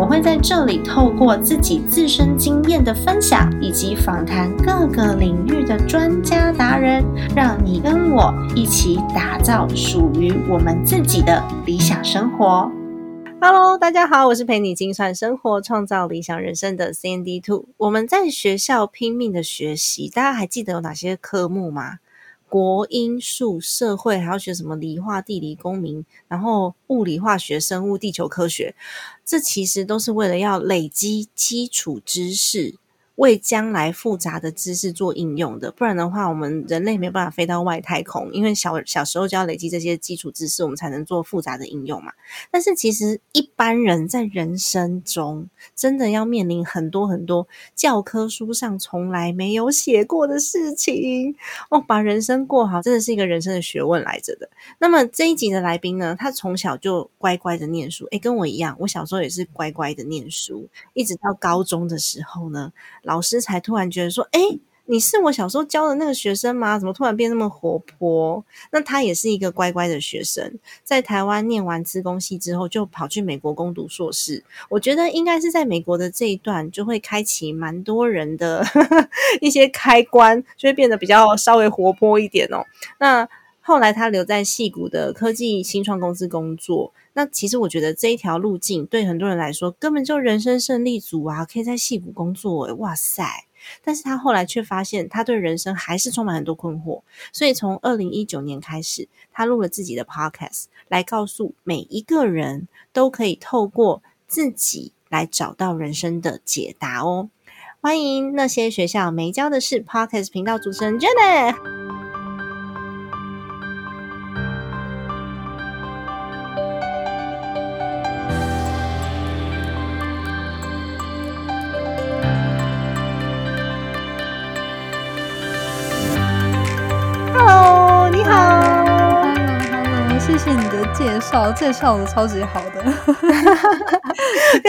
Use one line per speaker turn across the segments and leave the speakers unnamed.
我会在这里透过自己自身经验的分享，以及访谈各个领域的专家达人，让你跟我一起打造属于我们自己的理想生活。Hello，大家好，我是陪你精算生活、创造理想人生的 Sandy Two。我们在学校拼命的学习，大家还记得有哪些科目吗？国英数社会还要学什么理化地理公民，然后物理化学生物地球科学，这其实都是为了要累积基础知识。为将来复杂的知识做应用的，不然的话，我们人类没有办法飞到外太空。因为小小时候就要累积这些基础知识，我们才能做复杂的应用嘛。但是其实一般人在人生中，真的要面临很多很多教科书上从来没有写过的事情哦。把人生过好，真的是一个人生的学问来着的。那么这一集的来宾呢，他从小就乖乖的念书，诶，跟我一样，我小时候也是乖乖的念书，一直到高中的时候呢。老师才突然觉得说：“哎，你是我小时候教的那个学生吗？怎么突然变那么活泼？”那他也是一个乖乖的学生，在台湾念完资工系之后，就跑去美国攻读硕士。我觉得应该是在美国的这一段，就会开启蛮多人的 一些开关，就会变得比较稍微活泼一点哦。那后来他留在戏谷的科技新创公司工作。那其实我觉得这一条路径对很多人来说根本就人生胜利组啊，可以在戏谷工作诶哇塞！但是他后来却发现他对人生还是充满很多困惑，所以从二零一九年开始，他录了自己的 podcast，来告诉每一个人都可以透过自己来找到人生的解答哦。欢迎那些学校没教的事 podcast 频道主持人 Janet Jenny。
介绍介绍的超级好的，
跟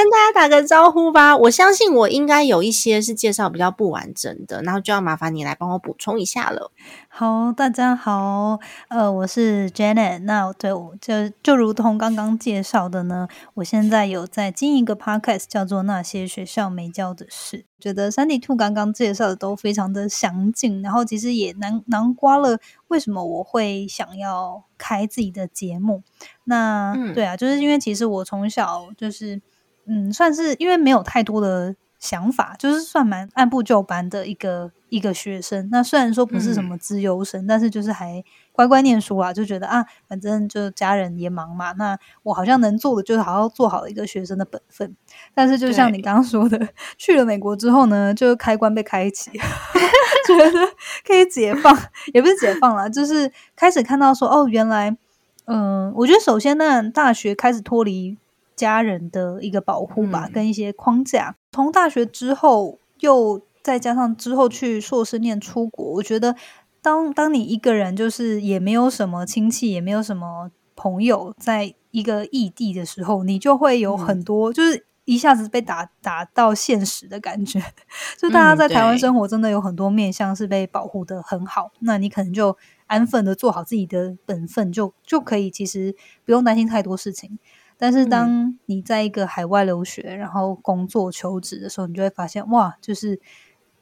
大家打个招呼吧。我相信我应该有一些是介绍比较不完整的，然后就要麻烦你来帮我补充一下了。
好，大家好，呃，我是 Janet。那对我就就如同刚刚介绍的呢，我现在有在经营一个 podcast，叫做《那些学校没教的事》。觉得三 D Two 刚刚介绍的都非常的详尽，然后其实也囊囊括了为什么我会想要开自己的节目。那对啊，就是因为其实我从小就是嗯，算是因为没有太多的。想法就是算蛮按部就班的一个一个学生。那虽然说不是什么资优生，但是就是还乖乖念书啊，就觉得啊，反正就家人也忙嘛。那我好像能做的就是好好做好一个学生的本分。但是就像你刚刚说的，去了美国之后呢，就开关被开启，觉得可以解放，也不是解放了，就是开始看到说哦，原来嗯，我觉得首先呢，大学开始脱离。家人的一个保护吧，跟一些框架。从大学之后，又再加上之后去硕士念出国，我觉得当当你一个人就是也没有什么亲戚，也没有什么朋友，在一个异地的时候，你就会有很多，就是一下子被打打到现实的感觉。就大家在台湾生活，真的有很多面向是被保护的很好，那你可能就安分的做好自己的本分，就就可以，其实不用担心太多事情。但是当你在一个海外留学，然后工作求职的时候，你就会发现，哇，就是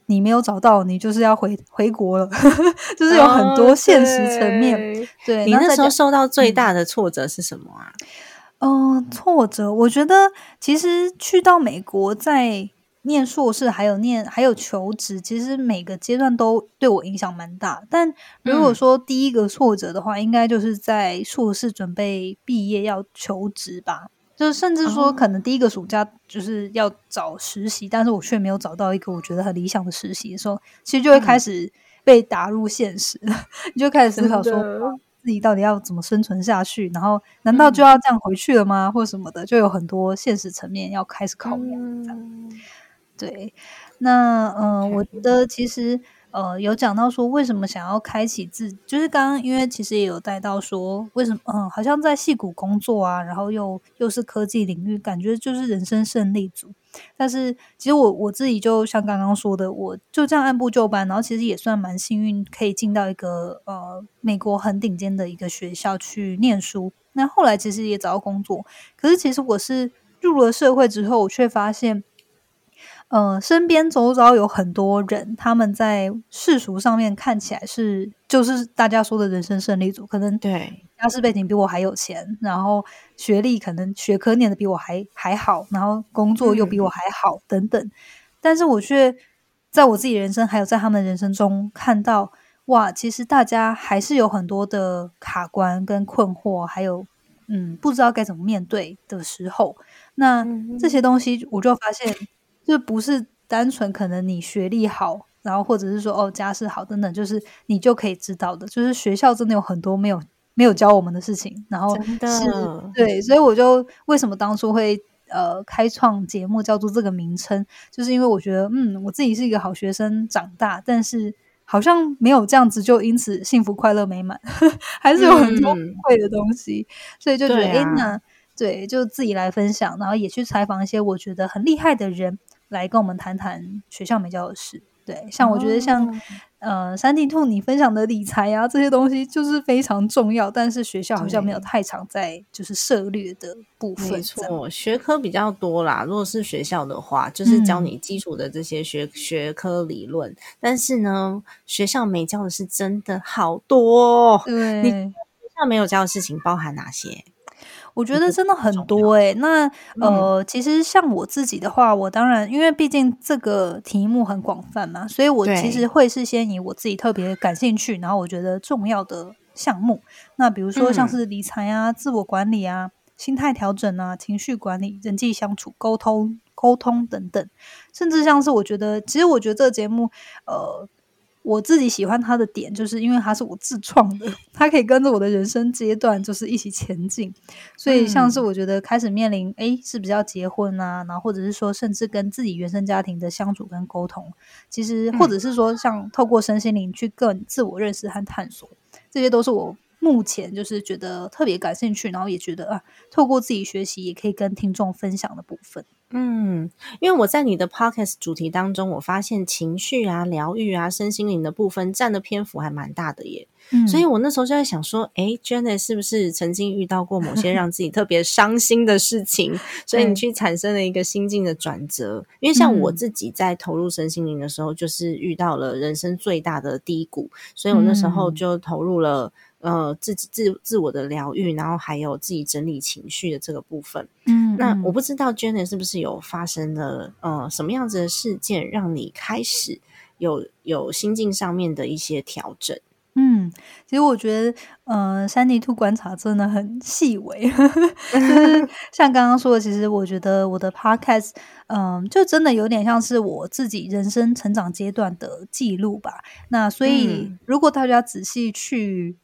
你没有找到，你就是要回回国了，就是有很多现实层面。对
你那时候受到最大的挫折是什么啊？
嗯，挫折，我觉得其实去到美国在。念硕士还有念还有求职，其实每个阶段都对我影响蛮大。但如果说第一个挫折的话，应该就是在硕士准备毕业要求职吧。就是甚至说，可能第一个暑假就是要找实习，但是我却没有找到一个我觉得很理想的实习的时候，其实就会开始被打入现实，你 就开始思考说自己到底要怎么生存下去，然后难道就要这样回去了吗，或什么的，就有很多现实层面要开始考量。这样。对，那嗯，我觉得其实呃，有讲到说为什么想要开启自，就是刚刚因为其实也有带到说为什么，嗯，好像在戏谷工作啊，然后又又是科技领域，感觉就是人生胜利组。但是其实我我自己就像刚刚说的，我就这样按部就班，然后其实也算蛮幸运，可以进到一个呃美国很顶尖的一个学校去念书。那后来其实也找到工作，可是其实我是入了社会之后，我却发现。呃，身边周遭有很多人，他们在世俗上面看起来是就是大家说的人生胜利组，可能
对
家世背景比我还有钱，然后学历可能学科念的比我还还好，然后工作又比我还好等等。但是我却在我自己人生，还有在他们人生中看到，哇，其实大家还是有很多的卡关跟困惑，还有嗯，不知道该怎么面对的时候。那这些东西，我就发现。就不是单纯可能你学历好，然后或者是说哦家世好等等，就是你就可以知道的。就是学校真的有很多没有没有教我们的事情，然后是，对，所以我就为什么当初会呃开创节目叫做这个名称，就是因为我觉得嗯我自己是一个好学生长大，但是好像没有这样子就因此幸福快乐美满，还是有很多会的东西，所以就觉得哎那对就自己来分享，然后也去采访一些我觉得很厉害的人。来跟我们谈谈学校没教的事，对，像我觉得像呃三 D 兔你分享的理财啊这些东西就是非常重要，但是学校好像没有太常在就是涉略的部分。
没错，学科比较多啦。如果是学校的话，就是教你基础的这些学学科理论，但是呢，学校没教的是真的好多。
对，
你学校没有教的事情包含哪些？
我觉得真的很多诶，那呃，其实像我自己的话，我当然因为毕竟这个题目很广泛嘛，所以我其实会是先以我自己特别感兴趣，然后我觉得重要的项目。那比如说像是理财啊、自我管理啊、心态调整啊、情绪管理、人际相处、沟通、沟通等等，甚至像是我觉得，其实我觉得这个节目，呃。我自己喜欢他的点，就是因为他是我自创的，他可以跟着我的人生阶段，就是一起前进。所以，像是我觉得开始面临，哎，是不是要结婚啊？然后，或者是说，甚至跟自己原生家庭的相处跟沟通，其实，或者是说，像透过身心灵去更自我认识和探索，这些都是我目前就是觉得特别感兴趣，然后也觉得啊，透过自己学习也可以跟听众分享的部分。
嗯，因为我在你的 podcast 主题当中，我发现情绪啊、疗愈啊、身心灵的部分占的篇幅还蛮大的耶。嗯，所以我那时候就在想说，哎，Janet 是不是曾经遇到过某些让自己特别伤心的事情，所以你去产生了一个心境的转折？因为像我自己在投入身心灵的时候，就是遇到了人生最大的低谷，所以我那时候就投入了。呃，自己自自我的疗愈，然后还有自己整理情绪的这个部分。嗯，那我不知道 Jenny 是不是有发生了呃什么样子的事件，让你开始有有心境上面的一些调整？
嗯，其实我觉得，呃，山地兔观察真的很细微，就是 像刚刚说的，其实我觉得我的 Podcast，嗯，就真的有点像是我自己人生成长阶段的记录吧。那所以，如果大家仔细去。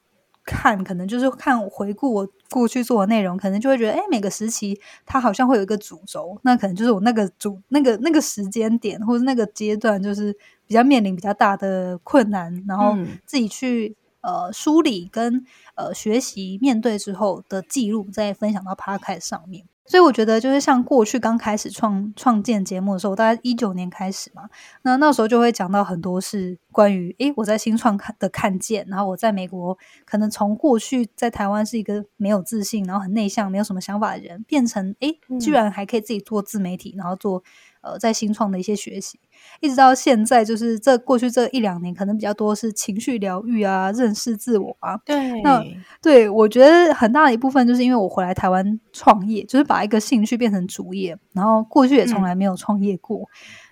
看，可能就是看回顾我过去做的内容，可能就会觉得，哎，每个时期它好像会有一个主轴，那可能就是我那个主那个那个时间点或者那个阶段，就是比较面临比较大的困难，然后自己去呃梳理跟呃学习面对之后的记录，再分享到 p o d c a s 上面。所以我觉得，就是像过去刚开始创创建节目的时候，大概一九年开始嘛，那那时候就会讲到很多是关于，诶，我在新创看的看见，然后我在美国可能从过去在台湾是一个没有自信，然后很内向，没有什么想法的人，变成诶，居然还可以自己做自媒体，然后做呃在新创的一些学习。一直到现在，就是这过去这一两年，可能比较多是情绪疗愈啊，认识自我啊。
对，
那对我觉得很大的一部分，就是因为我回来台湾创业，就是把一个兴趣变成主业，然后过去也从来没有创业过。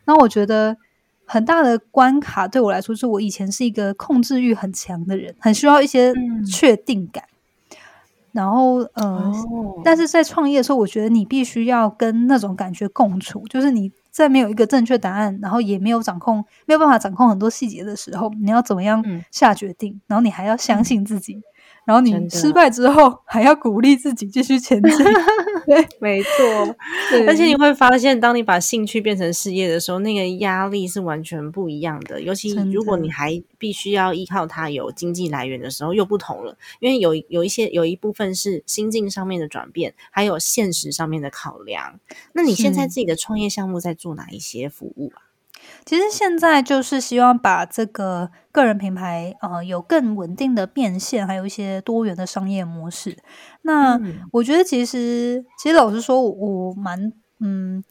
那我觉得很大的关卡对我来说，是我以前是一个控制欲很强的人，很需要一些确定感。然后，呃，但是在创业的时候，我觉得你必须要跟那种感觉共处，就是你。在没有一个正确答案，然后也没有掌控，没有办法掌控很多细节的时候，你要怎么样下决定？然后你还要相信自己，然后你失败之后还要鼓励自己继续前进。
对，没错。而且你会发现，当你把兴趣变成事业的时候，那个压力是完全不一样的。尤其如果你还必须要依靠它有经济来源的时候，又不同了。因为有有一些有一部分是心境上面的转变，还有现实上面的考量。那你现在自己的创业项目在做哪一些服务啊？
其实现在就是希望把这个个人品牌，呃，有更稳定的变现，还有一些多元的商业模式。那
嗯
我觉得其实，其实老实说，我我蛮嗯，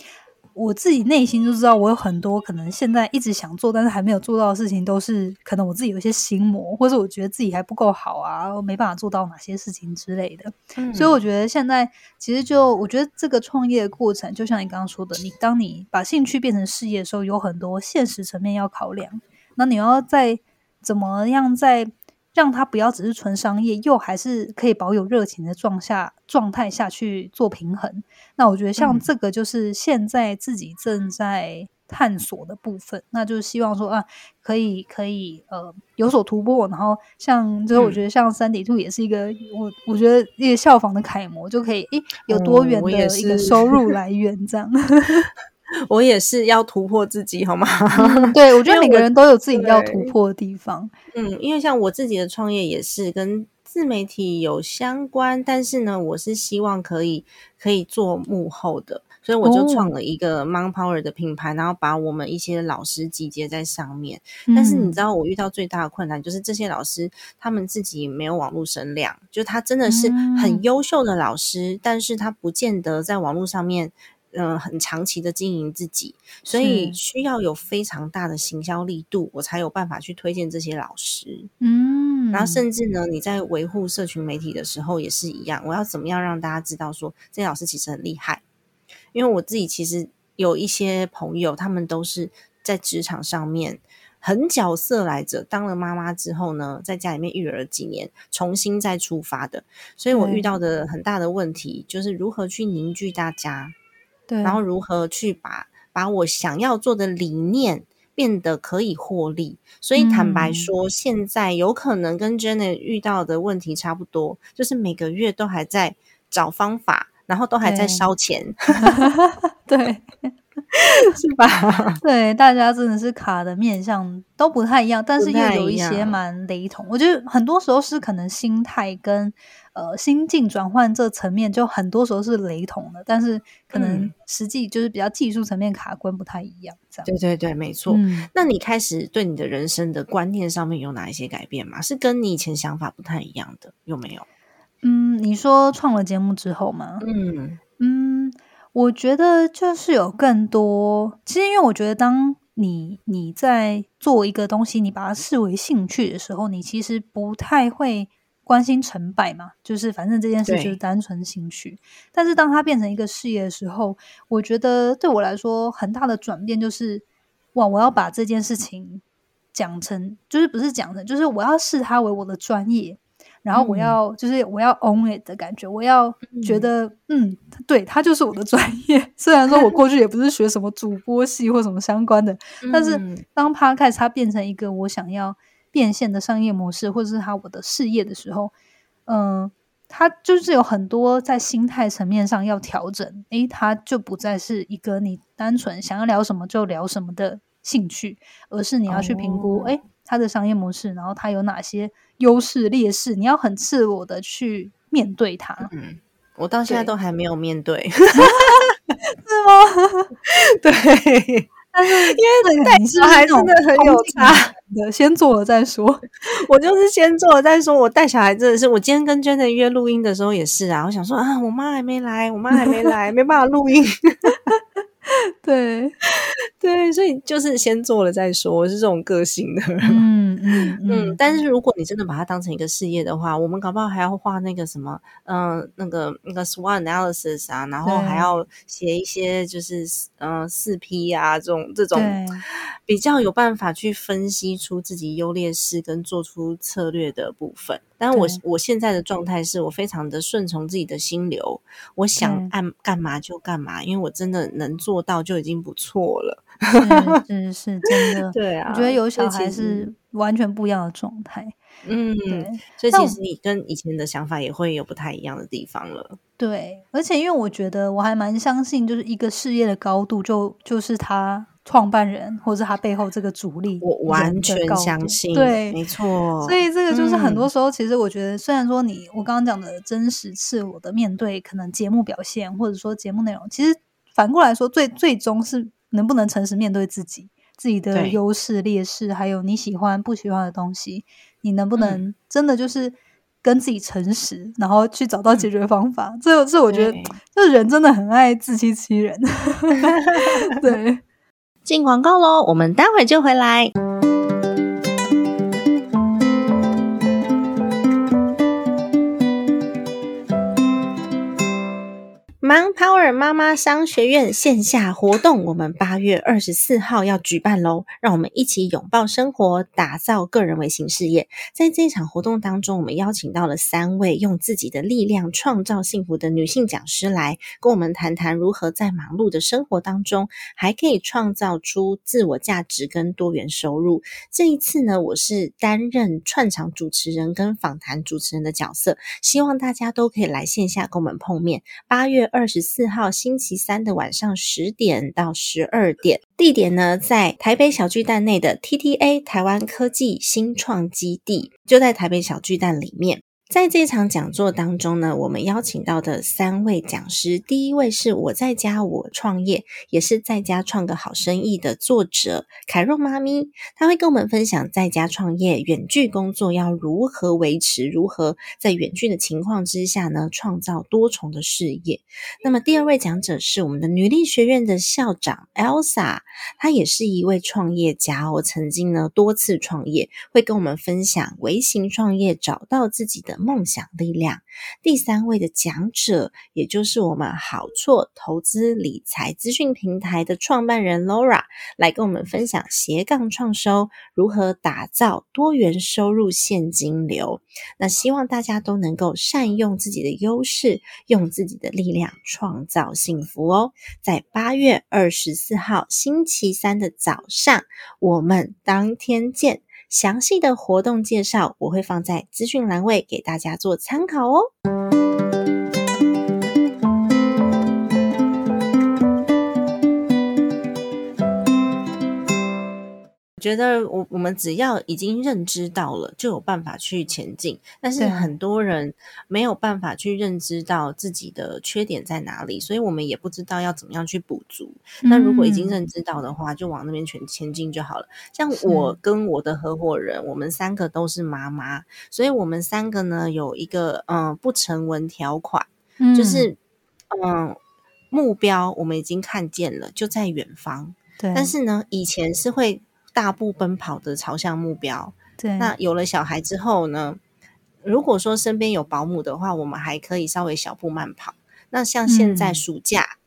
我自己内心就知道，我有很多可能现在一直想做，但是还没有做到的事情，都是可能我自己有一些心魔，或者我觉得自己还不够好啊，我没办法做到哪些事情之类的。
嗯
所以我觉得现在其实就我觉得这个创业的过程，就像你刚刚说的，你当你把兴趣变成事业的时候，有很多现实层面要考量。那你要在怎么样在让他不要只是纯商业，又还是可以保有热情的状下状态下去做平衡。那我觉得像
嗯
这个就是现在自己正在探索的部分，那就是希望说啊，可以可以呃有所突破。然后像就是我
嗯
觉得像三底兔也是一个我我觉得一个效仿的楷模，就可以诶有多
哦
元的一个收入 来源这样。
我也是要突破自己，好吗？
嗯对，我觉得每个人都有自己要突破的地方。
嗯，因为像我自己的创业也是跟自媒体有相关，但是呢，我是希望可以可以做幕后的，所以我就创
哦
了一个 Mon Power 的品牌，然后把我们一些老师集结在上面。但是你
嗯
知道，我遇到最大的困难就是这些老师他们自己没有网络声量，就他真的是
嗯
很优秀的老师，但是他不见得在网络上面。嗯、很长期的经营自己，所以需要有非常大的行销力度，我才有办法去推荐这些老师。
嗯，
然后甚至呢，你在维护社群媒体的时候也是一样，我要怎么样让大家知道说这些老师其实很厉害？因为我自己其实有一些朋友，他们都是在职场上面很角色来着，当了妈妈之后呢，在家里面育儿几年，重新再出发的。所以我遇到的很大的问题就是如何去凝聚大家，
对，
然后如何去把把我想要做的理念变得可以获利。所以坦白
嗯。
说，现在有可能跟 Jenny 遇到的问题差不多，就是每个月都还在找方法，然后都还在
对。
烧钱，
对
是吧？
对，大家真的是卡的面相都不太一样，但是又有一些蛮雷同。我觉得很多时候是可能心态跟呃心境转换这层面，就很多时候是雷同的，但是可能
嗯
实际就是比较技术层面卡关不太一样，这样。
对对对，没错。
嗯，
那你开始对你的人生的观念上面有哪一些改变吗？是跟你以前想法不太一样的，有没有？
嗯，你说创了节目之后吗？
嗯
嗯，我觉得就是有更多，其实因为我觉得当你你在做一个东西，你把它视为兴趣的时候，你其实不太会关心成败嘛，就是反正这件事就是
对
单纯兴趣。但是当它变成一个事业的时候，我觉得对我来说很大的转变就是，哇，我要把这件事情讲成，就是不是讲成，就是我要视它为我的专业。然后我
嗯
要、就是我要 own it 的感觉，我要觉
嗯
得嗯对，它就是我的专业。虽然说我过去也不是学什么主播系或什么相关的，但是
嗯
当 podcast 它变成一个我想要变现的商业模式，或者是它我的事业的时候，嗯、它就是有很多在心态层面上要调整。诶，它就不再是一个你单纯想要聊什么就聊什么的兴趣，而是你要去评估，
哦
诶，它的商业模式，然后它有哪些优势劣势，你要很赤裸的去面对它。
嗯，我到现在都还没有面对。
是吗？
对，
但是因为
带小孩真的很有差
的，先做了再说。
我就是先做了再说。我带小孩真的是，我今天跟 Janet 约录音的时候也是啊，我想说啊，我妈还没来，我妈还没来，没办法录音。
对，
对，所以就是先做了再说，我是这种个性的。
嗯 嗯
嗯，但是如果你真的把它当成一个事业的话，我们搞不好还要画那个什么，嗯、那个那个 SWOT analysis 啊，然后还要写一些就是嗯四 P 啊这种这种比较有办法去分析出自己优劣势跟做出策略的部分。但我我现在的状态是我非常的顺从自己的心流，我想按干嘛就干嘛，因为我真的能做到就已经不错了。
是是是，真的。
对啊，
我觉得有小孩是完全不一样的状态。
嗯，
对
所以其实你跟以前的想法也会有不太一样的地方了。
对，而且因为我觉得我还蛮相信，就是一个事业的高度就就是他创办人或者他背后这个主力，
我完全相信，
对，
没错。
所以这个就是很多
嗯
时候，其实我觉得，虽然说你我刚刚讲的真实赤裸的面对可能节目表现，或者说节目内容，其实反过来说，最最终是能不能诚实面对自己自己的
对
优势、劣势，还有你喜欢不喜欢的东西，你能不
嗯
能真的就是跟自己诚实，然后去找到解决方法？这这我觉得
对，
这人真的很爱自欺欺人。对。
进广告喽，我们待会就回来。Power 妈妈商学院线下活动，我们八月二十四号要举办喽！让我们一起拥抱生活，打造个人微型事业。在这一场活动当中，我们邀请到了三位用自己的力量创造幸福的女性讲师来跟我们谈谈如何在忙碌的生活当中，还可以创造出自我价值跟多元收入。这一次呢，我是担任串场主持人跟访谈主持人的角色，希望大家都可以来线下跟我们碰面。八月二二十四号星期三的晚上十点到十二点，地点呢在台北小巨蛋内的 TTA 台湾科技新创基地，就在台北小巨蛋里面。在这场讲座当中呢，我们邀请到的三位讲师，第一位是我在家我创业，也是在家创个好生意的作者凯若妈咪，她会跟我们分享在家创业、远距工作要如何维持，如何在远距的情况之下呢，创造多重的事业。那么第二位讲者是我们的女力学院的校长 Elsa，她也是一位创业家，我曾经呢多次创业，会跟我们分享微型创业找到自己的梦想力量。第三位的讲者，也就是我们好错投资理财资讯平台的创办人 Laura，来跟我们分享斜杠创收如何打造多元收入现金流。那希望大家都能够善用自己的优势，用自己的力量创造幸福哦。在八月二十四号星期三的早上，我们当天见。详细的活动介绍我会放在资讯栏位给大家做参考哦。觉得我我们只要已经认知到了，就有办法去前进。但是
很多人没有办法去认知到自己的缺点在哪里，所以我们也不知道要怎么样去补足。那如果已经
嗯
认知到的话，就往那边前前进就好了。像我跟我的合伙人，我们三个都是妈妈，所以我们三个呢有一个嗯、呃不成文条款，
嗯
就是嗯、目标我们已经看见了，就在远方。
对，
但是呢，以前是会大步奔跑的朝向目标。
对
那有了小孩之后呢，如果说身边有保姆的话，我们还可以稍微小步慢跑。那像现在
嗯
暑假，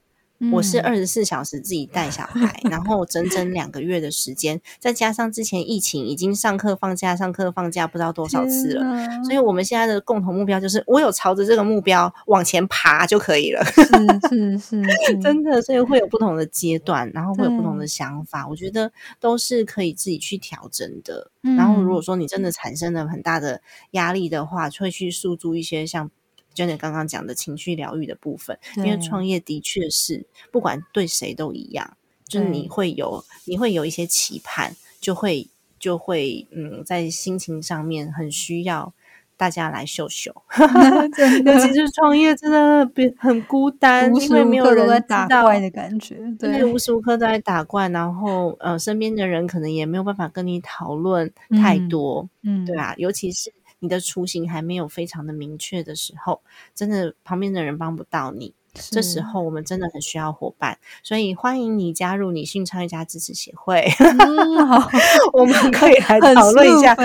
我是
嗯
二十四小时自己带小孩，然后整整两个月的时间，再加上之前疫情已经上课放假、上课放假不知道多少次了。所以，我们现在的共同目标就是，我有朝着这个目标往前爬就可以了。
是是是是，
真的，所以会有不同的阶段，然后会有不同的想法，我觉得都是可以自己去调整的。然后，如果
嗯
说你真的产生了很大的压力的话，就会去诉诸一些像 Jenny 刚刚讲的情绪疗愈的部分，因为创业的确是不管对谁都一样，就是你会有你会有一些期盼，就会就会嗯，在心情上面很需要大家来秀秀。尤其是创业，真的别很孤单，因为没有人
打怪的感觉，
对，无时无刻都在打怪，然后呃，身边的人可能也没有办法跟你讨论太
嗯
多，
嗯，
对啊，尤其是你的雏形还没有非常的明确的时候，真的旁边的人帮不到你。这时候我们真的很需要伙伴，所以欢迎你加入女性创业家支持协会，
嗯，好，
我们可以来讨论一下这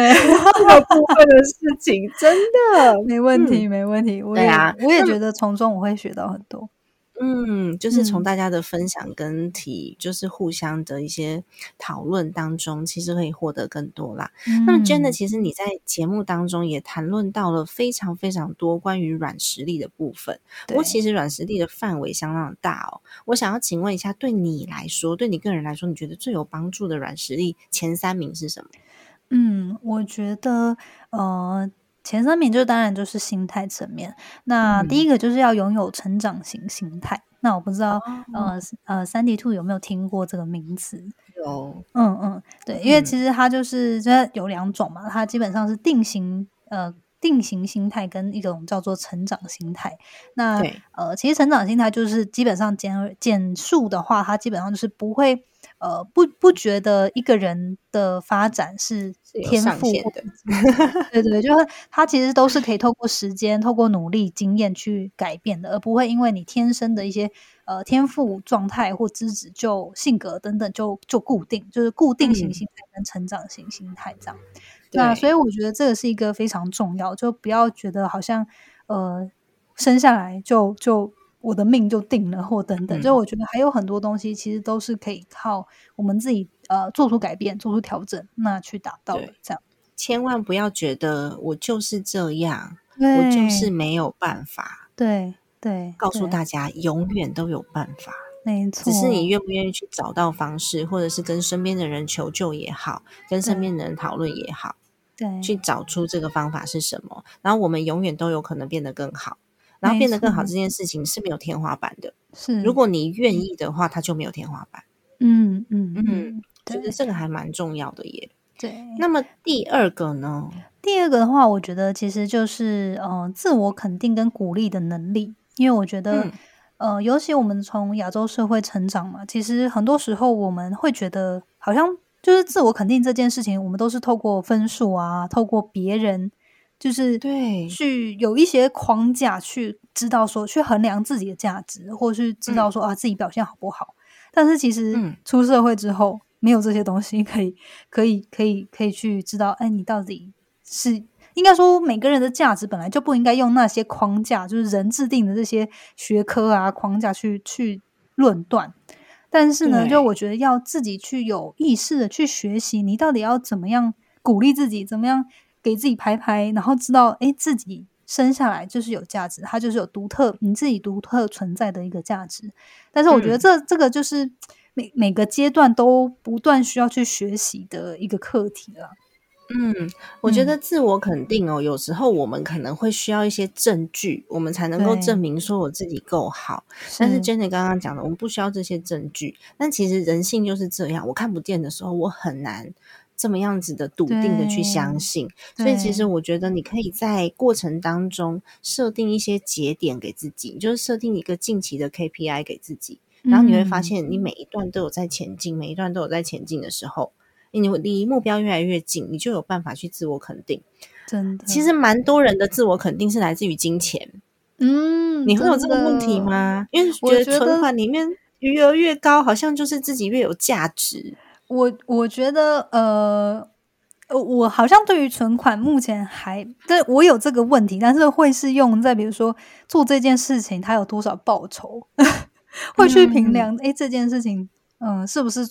个部分的事情。真的，
没问题，没问题。我也
对啊
我也觉得从中我会学到很多。
嗯，就是从
嗯
大家的分享跟提，就是互相的一些讨论当中，其实可以获得更多啦。那么 Jenna，
嗯
其实你在节目当中也谈论到了非常非常多关于软实力的部分。不过其实软实力的范围相当大哦。我想要请问一下，对你来说，对你个人来说，你觉得最有帮助的软实力前三名是什么？
嗯，我觉得呃，前三名就当然就是心态层面。那第
嗯
一个就是要拥有成长型心态。那我不知道、
哦
呃呃，三 D Two 有没有听过这个名词？
有，
嗯嗯，对，因为
嗯
其实它就是这有两种嘛，它基本上是定型呃定型心态跟一种叫做成长心态。那呃，其实成长心态就是基本上简简述的话，它基本上就是不会呃不不觉得一个人的发展是天赋
的
对对，就是他其实都是可以透过时间、透过努力、经验去改变的，而不会因为你天生的一些呃天赋状态或资质就性格等等就就固定，就是固定型
嗯。
心态跟成长型心态这样。那所以我觉得这个是一个非常重要，就不要觉得好像呃生下来就就我的命就定了或等等，就
嗯
我觉得还有很多东西其实都是可以靠我们自己呃做出改变、做出调整，那去达到的这样。
千万不要觉得我就是这样，我就是没有办法。
对对，
告诉大家，永远都有办法，
没错，
只是你愿不愿意去找到方式，或者是跟身边的人求救也好，跟身边的人讨论也好，
对
去找出这个方法是什么。然后我们永远都有可能变得更好。然后
没
变得更好
错
这件事情是没有天花板的，
是
如果你愿意的话，它就没有天花板。
嗯嗯
嗯
嗯，对
觉得这个还蛮重要的耶。
对。
那么第二个呢？
第二个的话，我觉得其实就是呃自我肯定跟鼓励的能力，因为我觉得、
嗯
呃，尤其我们从亚洲社会成长嘛，其实很多时候我们会觉得好像就是自我肯定这件事情，我们都是透过分数啊，透过别人。就是
对
去有一些框架去知道说去衡量自己的价值，或是知道说、啊自己表现好不好。但是其实
嗯
出社会之后，没有这些东西可以可以可以可以去知道，哎，你到底是应该说每个人的价值本来就不应该用那些框架，就是人制定的这些学科啊框架去去论断。但是呢，就我觉得要自己去有意识的去学习，你到底要怎么样鼓励自己，怎么样给自己拍拍，然后知道，哎，自己生下来就是有价值，它就是有独特你自己独特存在的一个价值。但是我觉得
嗯
这、这个就是每每个阶段都不断需要去学习的一个课题了。
嗯，我觉
嗯
得自我肯定哦，有时候我们可能会需要一些证据，我们才能够证明说我自己够好。但是 Jenny 刚刚讲的，我们不需要这些证据。但其实人性就是这样，我看不见的时候，我很难这么样子的笃定的去相信。所以其
对
实我觉得你可以在过程当中设定一些节点给自己，就是设定一个近期的 KPI 给自己，然后你会发
嗯
现你每一段都有在前进，每一段都有在前进的时候。你离目标越来越近，你就有办法去自我肯定。
真的，
其实蛮多人的自我肯定是来自于金钱，
嗯，
你会有这个问题？吗？因为
我觉得
存款里面余额越高，好像就是自己越有价值。
我我觉得，呃，呃我好像对于存款目前还，对我有这个问题，但是会是用在比如说做这件事情它有多少报酬，会去评量，诶，这件事情，嗯、是不是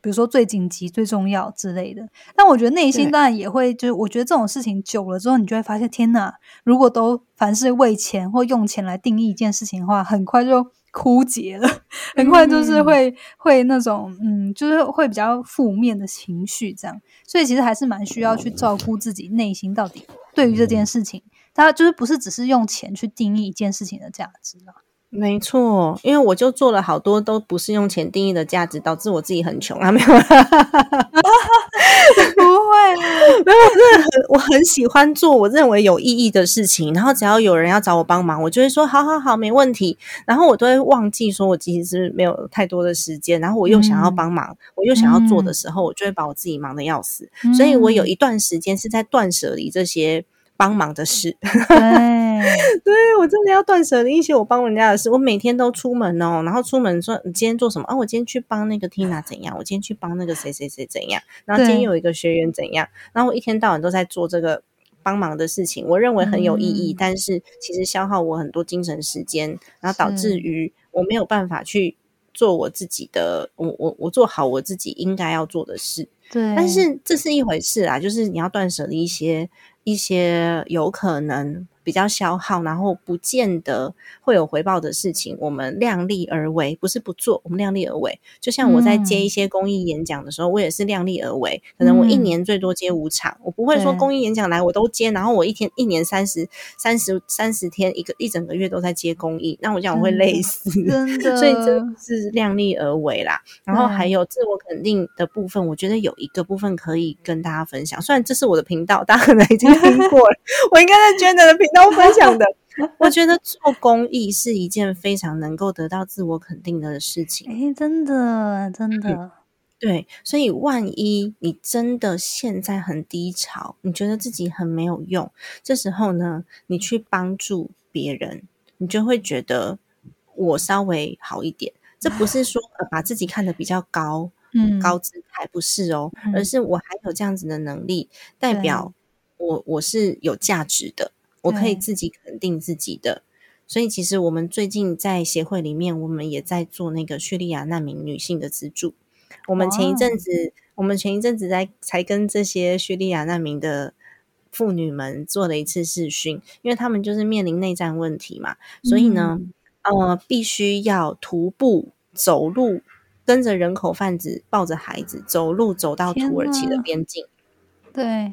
比如说最紧急、最重要之类的？但我觉得内心
对
当然也会，就是我觉得这种事情久了之后，你就会发现，天哪！如果都凡是为钱或用钱来定义一件事情的话，很快就枯竭了，很快就是
嗯
会、会那种嗯，就是会比较负面的情绪这样。所以其实还是蛮需要去照顾自己内心到底对于这件事情，它就是不是只是用钱去定义一件事情的价值啦。
没错，因为我就做了好多都不是用钱定义的价值，导致我自己很穷啊！没有，
不会 啦，
我很喜欢做我认为有意义的事情，然后只要有人要找我帮忙，我就会说好好好，没问题。然后我都会忘记说我其实是没有太多的时间，然后我又想要
嗯
帮忙，我又想要做的
嗯
时候，我就会把我自己忙的要死。所以我有一段时间是在断舍离这些帮忙的事。
对，
对我真的要断舍离一些我帮人家的事。我每天都出门哦，然后出门说你今天做什么？啊，我今天去帮那个 Tina 怎样？我今天去帮那个谁谁谁怎样？然后今天有一个学员怎样？然后我一天到晚都在做这个。帮忙的事情，我认为很有意义，
嗯
但是其实消耗我很多精神时间，然后导致
是
于我没有办法去做我自己的，我我我做好我自己应该要做的事。
对，
但是这是一回事啊，就是你要断舍离一些一些有可能。比较消耗，然后不见得会有回报的事情，我们量力而为，不是不做，我们量力而为。就像我在接一些公益演讲的时候，我也是量力而为。可能我一年最多接五场，我不会说公益演讲来我都接，然后我一天一年三十三十三十天，一个一整个月都在接公益，那我讲我会累死，
真的。
所以这是量力而为啦。然后还有自我肯定的部分，我觉得有一个部分可以跟大家分享。虽然这是我的频道，大家可能已经听过了，我应该在捐的频。道分享的，我觉得做公益是一件非常能够得到自我肯定的事情。
哎，真的，真的，
对。所以，万一你真的现在很低潮，你觉得自己很没有用，这时候呢，你去帮助别人，你就会觉得我稍微好一点。这不是说呃把自己看得比较高，嗯，高姿态不是哦，而是我还有这样子的能力，代表我我是有价值的。我可以自己肯定自己的，所以其实我们最近在协会里面，我们也在做那个叙利亚难民女性的资助。我们前一阵子，我们前一阵子在才跟这些叙利亚难民的妇女们做了一次视讯，因为他们就是面临内战问题嘛，所以呢，呃，必须要徒步走路，跟着人口贩子抱着孩子走路走到土耳其的边境。
对，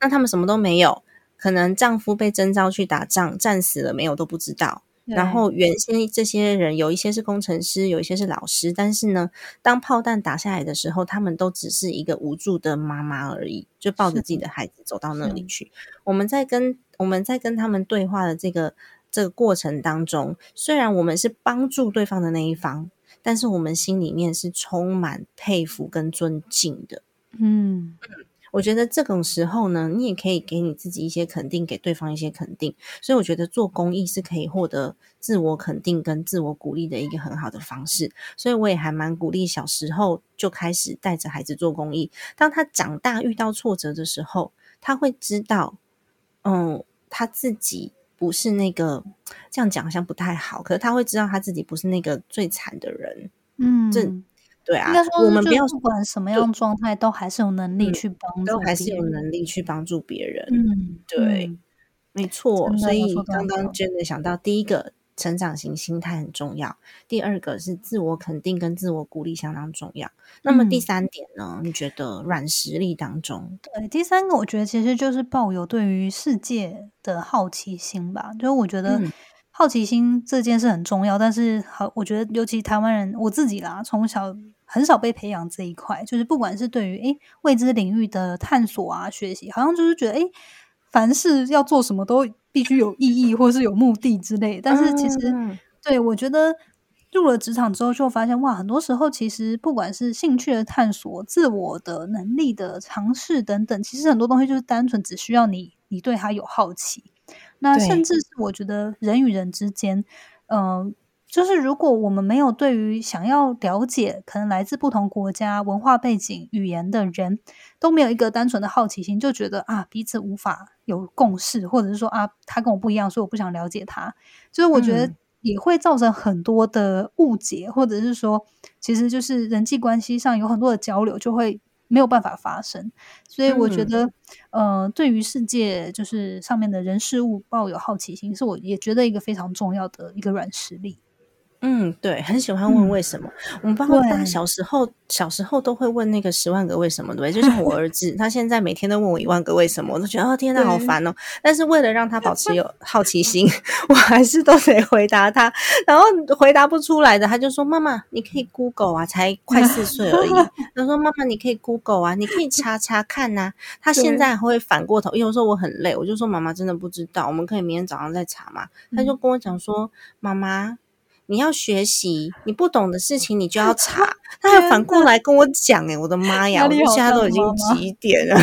那他们什么都没有。可能丈夫被征召去打仗，战死了没有都不知道。然后原先这些人有一些是工程师，有一些是老师，但是呢，当炮弹打下来的时候，他们都只是一个无助的妈妈而已，就抱着自己的孩子走到那里去。我们在跟我们在跟他们对话的这个这个过程当中，虽然我们是帮助对方的那一方，但是我们心里面是充满佩服跟尊敬的。嗯。我觉得这种时候呢，你也可以给你自己一些肯定，给对方一些肯定。所以我觉得做公益是可以获得自我肯定跟自我鼓励的一个很好的方式。所以我也还蛮鼓励小时候就开始带着孩子做公益。当他长大遇到挫折的时候，他会知道，嗯，他自己不是那个这样讲好像不太好，可是他会知道他自己不是那个最惨的人。嗯，这。对啊，我们不要
不管什么样状态，都还是有能力去帮助，
都还是有能力去帮助别人。嗯，对，没错。所以刚刚真的想到，第一个成长型心态很重要，第二个是自我肯定跟自我鼓励相当重要。那么第三点呢？你觉得软实力当中，
对第三个，我觉得其实就是抱有对于世界的好奇心吧。就是我觉得。好奇心这件事很重要，但是好，我觉得尤其台湾人，我自己啦，从小很少被培养这一块，就是不管是对于诶未知领域的探索啊、学习，好像就是觉得诶凡事要做什么都必须有意义或是有目的之类。但是其实，对我觉得入了职场之后，就发现哇，很多时候其实不管是兴趣的探索、自我的能力的尝试等等，其实很多东西就是单纯只需要你，你对它有好奇。那甚至是我觉得人与人之间，嗯，就是如果我们没有对于想要了解可能来自不同国家文化背景、语言的人都没有一个单纯的好奇心，就觉得啊彼此无法有共识，或者是说啊他跟我不一样，所以我不想了解他，就是我觉得也会造成很多的误解，或者是说其实就是人际关系上有很多的交流就会。没有办法发生，所以我觉得，呃，对于世界就是上面的人事物抱有好奇心，是我也觉得一个非常重要的一个软实力。
嗯，对，很喜欢问为什么。我们包括大小时候，小时候都会问那个十万个为什么，对，就像我 儿子，他现在每天都问我一万个为什么，我都觉得哦，天呐，好烦哦。但是为了让他保持有 好奇心，我还是都得回答他。然后回答不出来的，他就说：“妈妈，你可以 Google 啊，才快四岁而已。”他说：“妈妈，你可以 Google 啊，你可以查查看呐。”他现在会反过头，有时候我很累，我就说：“妈妈真的不知道，我们可以明天早上再查嘛。”他就跟我讲说：“妈妈。”你要学习，你不懂的事情你就要查。他还反过来跟我讲，哎，我的妈呀！我现在都已经几点了？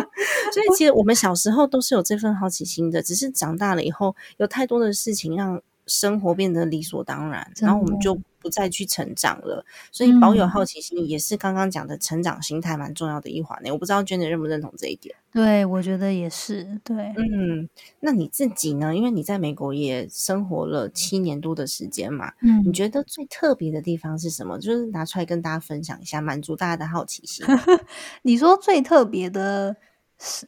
所以其实我们小时候都是有这份好奇心的，只是长大了以后有太多的事情让生活变得理所当然，然后我们就不再去成长了。所以保有
嗯
好奇心也是刚刚讲的成长心态蛮重要的一环呢。我不知道 Jenny 认不认同这一点。
对，我觉得也是，对，
嗯，那你自己呢？因为你在美国也生活了七年多的时间嘛，
嗯
你觉得最特别的地方是什么？就是拿出来跟大家分享一下，满足大家的好奇心
你说最特别的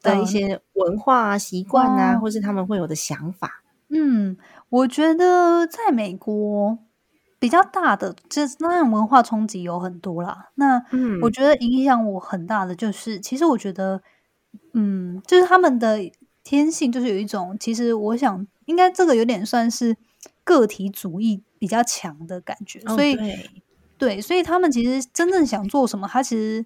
的一
呃
些文化啊、习惯啊，
哦
或是他们会有的想法。
嗯，我觉得在美国比较大的，这当然文化冲击有很多啦。那
嗯。
我觉得影响我很大的就是，其实我觉得，嗯，就是他们的天性就是有一种，其实我想应该这个有点算是个体主义比较强的感觉，
哦
所以
对。
对，所以他们其实真正想做什么，他其实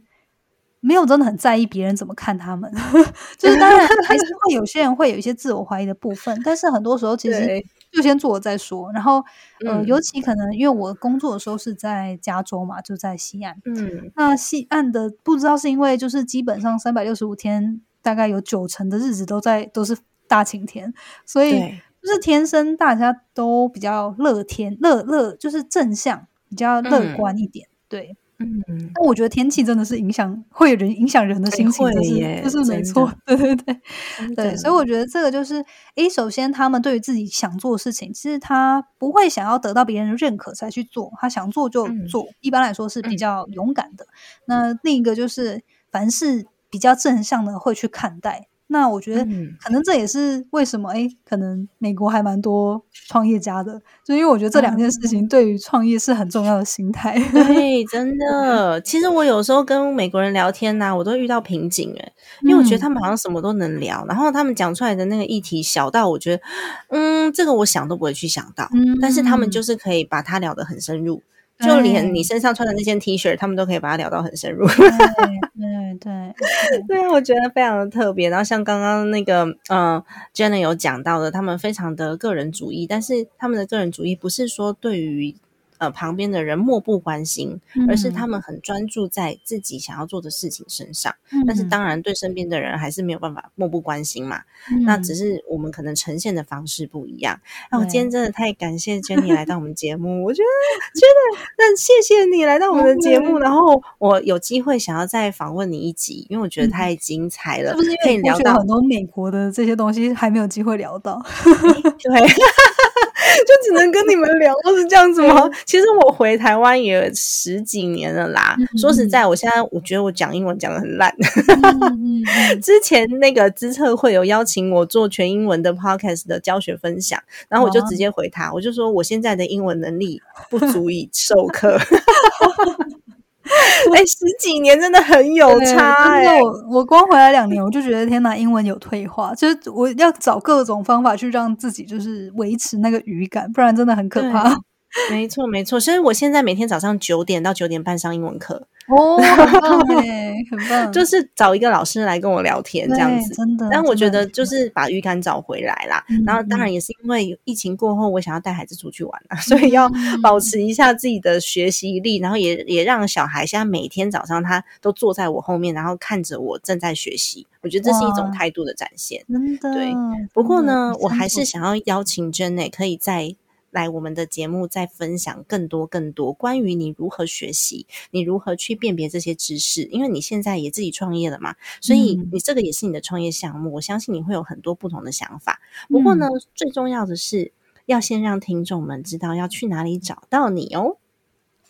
没有真的很在意别人怎么看他们，就是当然还是会有些人会有一些自我怀疑的部分，但是很多时候其实就先做了再说。然后呃，
嗯。
尤其可能因为我工作的时候是在加州嘛，就在西岸，
嗯。
那西岸的不知道是因为就是基本上三百六十五天，大概有九成的日子都在都是大晴天，所以就是天生大家都比较乐天乐乐，就是正向，比较乐
嗯。
观一点。对，
嗯，
那我觉得天气真的是影响，会有人影响人的心情，
会
这是
耶
这是没错。对对对对，所以我觉得这个就是，诶，首先他们对于自己想做的事情，其实他不会想要得到别人的认可才去做，他想做就
嗯
做，一般来说是比
嗯
较勇敢的。那另一个就是，凡事比较正向的会去看待。那我觉得
嗯。
可能这也是为什么，诶，可能美国还蛮多创业家的，就因为我觉得这两件事情对于创业是很重要的心态。
对，真的。其实我有时候跟美国人聊天呐、我都遇到瓶颈诶，因为我觉得
嗯
他们好像什么都能聊，然后他们讲出来的那个议题小到我觉得，嗯，这个我想都不会去想到，但是他们
嗯
就是可以把它聊得很深入，就连你身上穿的那件 T 恤，他们都可以把它聊到很深入。
对对对，
对啊，我觉得非常的特别。然后像刚刚那个，嗯、j e n n a 有讲到的，他们非常的个人主义，但是他们的个人主义不是说对于呃旁边的人漠不关心，而是他
嗯
们很专注在自己想要做的事情身上。但是
嗯
当然，对身边的人还是没有办法漠不关心嘛。那只是我们可能呈现的方式不一样。那我今天真的太感谢 Jenny 来到我们节目，我觉得 觉得那谢谢你来到我们的节目，然后我有机会想要再访问你一集，因为我觉得太精彩了，
是不是
可以聊到
很多美国的这些东西还没有机会聊到？
对。就只能跟你们聊，是这样子吗？其实我回台湾也十几年了啦。
嗯
说实在，我现在我觉得我讲英文讲的很烂。之前那个资策会有邀请我做全英文的 podcast 的教学分享，然后我就直接回他，我就说我现在的英文能力不足以授课。哎、十几年真的很有
对
差哎、
真的我我光回来两年，我就觉得天哪，英文有退化，就是我要找各种方法去让自己就是维持那个语感，不然真的很可怕。
没错没错，所以我现在每天早上九点到九点半上英文课，
哦，很棒哎，很棒，
就 是找一个老师来跟我聊天这样子。
真的。
但我觉得就是把语感找回来啦，
嗯
然后当然也是因为疫情过后，我想要带孩子出去玩啊，所以要
嗯
保持一下自己的学习力，然后也也让小孩现在每天早上他都坐在我后面，然后看着我正在学习，我觉得这是一种
哇
态度的展现。
真的。
对不过呢，我还是想要邀请 Jenny 可以在。来我们的节目，再分享更多更多关于你如何学习，你如何去辨别这些知识。因为你现在也自己创业了嘛，所以
嗯
你这个也是你的创业项目。我相信你会有很多不同的想法。不过呢，最重要的是要先让听众们知道要去哪里找到你哦。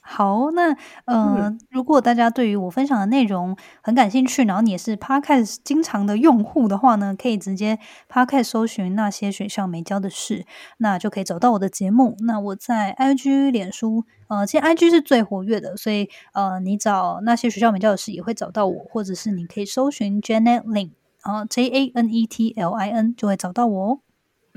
好，那呃，
嗯
如果大家对于我分享的内容很感兴趣，然后你也是 Podcast 经常的用户的话呢，可以直接 Podcast 搜寻那些学校没教的事，那就可以找到我的节目。那我在 IG、脸书，呃，其实 IG 是最活跃的，所以呃，你找那些学校没教的事也会找到我，或者是你可以搜寻 Janet Lin，然后 J A N E T L I N 就会找到我哦。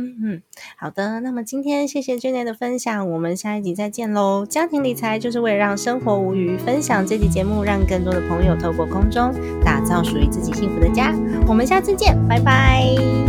嗯哼，好的。那么今天谢谢娟姐的分享，我们下一集再见喽。家庭理财就是为了让生活无余，分享这期节目，让更多的朋友透过空中打造属于自己幸福的家。我们下次见，拜拜。